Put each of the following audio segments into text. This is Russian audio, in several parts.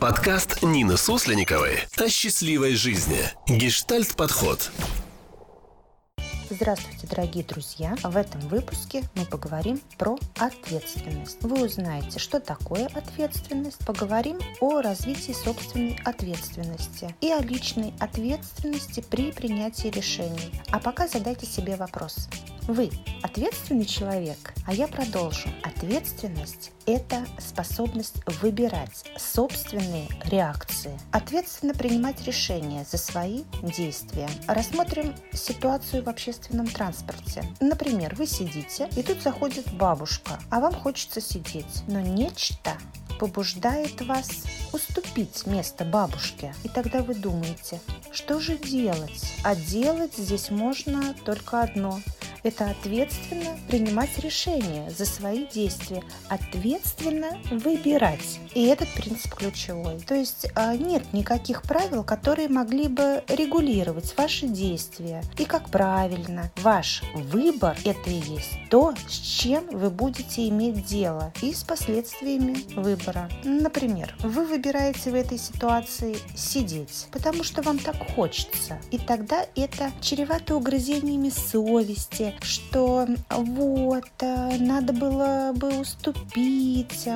Подкаст Нины Суслениковой о счастливой жизни. Гештальт-подход. Здравствуйте, дорогие друзья! В этом выпуске мы поговорим про ответственность. Вы узнаете, что такое ответственность, поговорим о развитии собственной ответственности и о личной ответственности при принятии решений. А пока задайте себе вопрос. Вы ответственный человек, а я продолжу. Ответственность – это способность выбирать собственные реакции, ответственно принимать решения за свои действия. Рассмотрим ситуацию в общественном транспорте. Например, вы сидите, и тут заходит бабушка, а вам хочется сидеть, но нечто побуждает вас уступить место бабушке. И тогда вы думаете, что же делать? А делать здесь можно только одно это ответственно принимать решения за свои действия, ответственно выбирать. И этот принцип ключевой. То есть а, нет никаких правил, которые могли бы регулировать ваши действия. И как правильно, ваш выбор – это и есть то, с чем вы будете иметь дело и с последствиями выбора. Например, вы выбираете в этой ситуации сидеть, потому что вам так хочется. И тогда это чревато угрызениями совести, что вот, э, надо было бы уступить,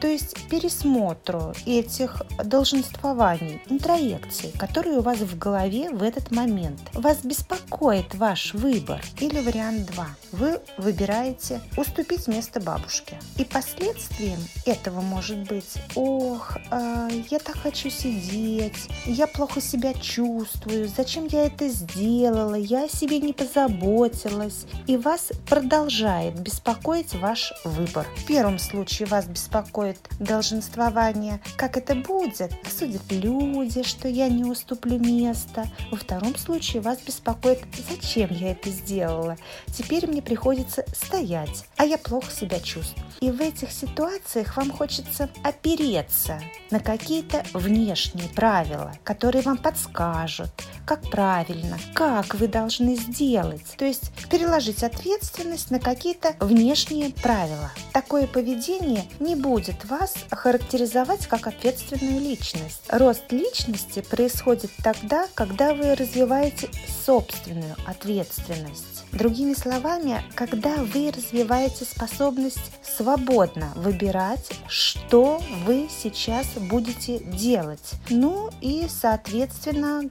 то есть пересмотру этих долженствований, интроекций, которые у вас в голове в этот момент. Вас беспокоит ваш выбор. Или вариант 2. Вы выбираете уступить место бабушке. И последствием этого может быть, ох, э, я так хочу сидеть, я плохо себя чувствую, зачем я это сделала, я о себе не позаботилась, случилось, и вас продолжает беспокоить ваш выбор. В первом случае вас беспокоит долженствование, как это будет, осудят люди, что я не уступлю место. Во втором случае вас беспокоит, зачем я это сделала. Теперь мне приходится стоять, а я плохо себя чувствую. И в этих ситуациях вам хочется опереться на какие-то внешние правила, которые вам подскажут, как правильно, как вы должны сделать. То есть переложить ответственность на какие-то внешние правила. Такое поведение не будет вас характеризовать как ответственную личность. Рост личности происходит тогда, когда вы развиваете собственную ответственность. Другими словами, когда вы развиваете способность свободно выбирать, что вы сейчас будете делать. Ну и, соответственно,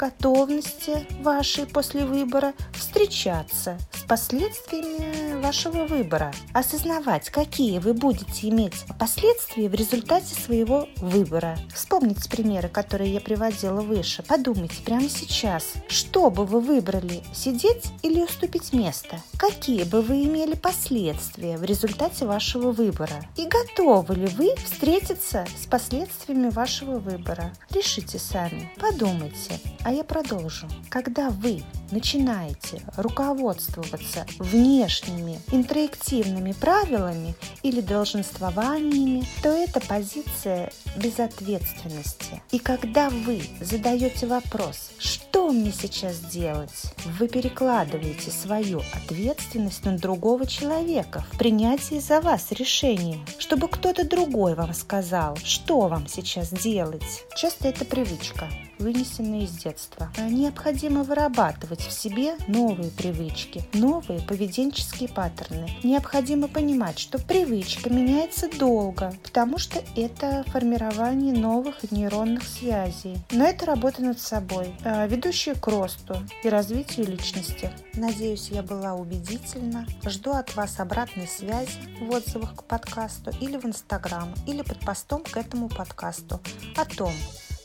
готовности вашей после выбора встречаться последствиями вашего выбора, осознавать, какие вы будете иметь последствия в результате своего выбора. Вспомните примеры, которые я приводила выше. Подумайте прямо сейчас, что бы вы выбрали, сидеть или уступить место какие бы вы имели последствия в результате вашего выбора и готовы ли вы встретиться с последствиями вашего выбора. Решите сами, подумайте, а я продолжу. Когда вы начинаете руководствоваться внешними интроективными правилами или долженствованиями, то это позиция безответственности. И когда вы задаете вопрос, что мне сейчас делать, вы перекладываете свою ответственность на другого человека в принятии за вас решения, чтобы кто-то другой вам сказал, что вам сейчас делать. Часто это привычка вынесенные из детства. Необходимо вырабатывать в себе новые привычки, новые поведенческие паттерны. Необходимо понимать, что привычка меняется долго, потому что это формирование новых нейронных связей. Но это работа над собой, а, ведущая к росту и развитию личности. Надеюсь, я была убедительна. Жду от вас обратной связи в отзывах к подкасту или в Инстаграм, или под постом к этому подкасту о том,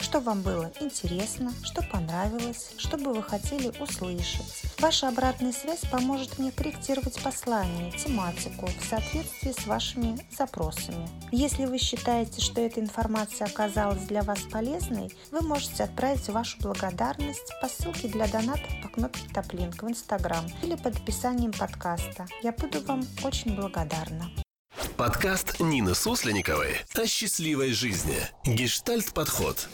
что вам было интересно, что понравилось, что бы вы хотели услышать. Ваша обратная связь поможет мне корректировать послание, тематику в соответствии с вашими запросами. Если вы считаете, что эта информация оказалась для вас полезной, вы можете отправить вашу благодарность по ссылке для донатов по кнопке Топлинк в Инстаграм или под описанием подкаста. Я буду вам очень благодарна. Подкаст Нины Сусленниковой о счастливой жизни. Гештальт-подход.